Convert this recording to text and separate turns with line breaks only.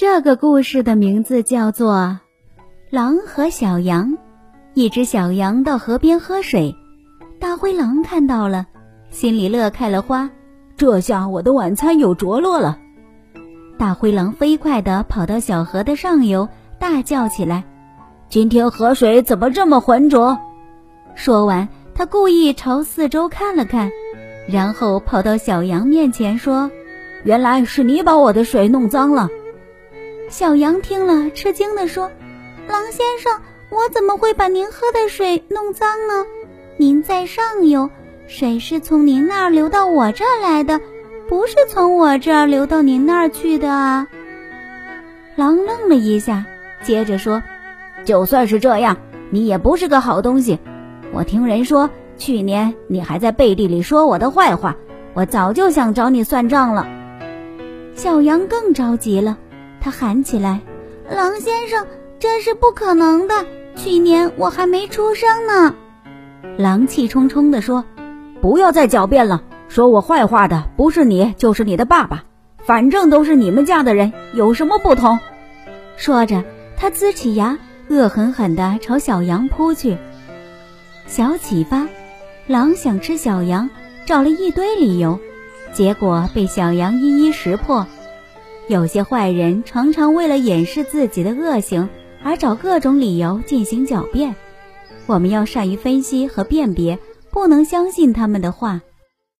这个故事的名字叫做《狼和小羊》。一只小羊到河边喝水，大灰狼看到了，心里乐开了花。
这下我的晚餐有着落了。
大灰狼飞快地跑到小河的上游，大叫起来：“
今天河水怎么这么浑浊？”
说完，他故意朝四周看了看，然后跑到小羊面前说：“
原来是你把我的水弄脏了。”
小羊听了，吃惊地说：“狼先生，我怎么会把您喝的水弄脏呢？您在上游，水是从您那儿流到我这儿来的，不是从我这儿流到您那儿去的啊。”狼愣了一下，接着说：“
就算是这样，你也不是个好东西。我听人说，去年你还在背地里说我的坏话，我早就想找你算账了。”
小羊更着急了。他喊起来：“狼先生，这是不可能的！去年我还没出生呢。”
狼气冲冲地说：“不要再狡辩了，说我坏话的不是你，就是你的爸爸，反正都是你们家的人，有什么不同？”
说着，他呲起牙，恶狠狠地朝小羊扑去。小启发：狼想吃小羊，找了一堆理由，结果被小羊一一识破。有些坏人常常为了掩饰自己的恶行而找各种理由进行狡辩，我们要善于分析和辨别，不能相信他们的话。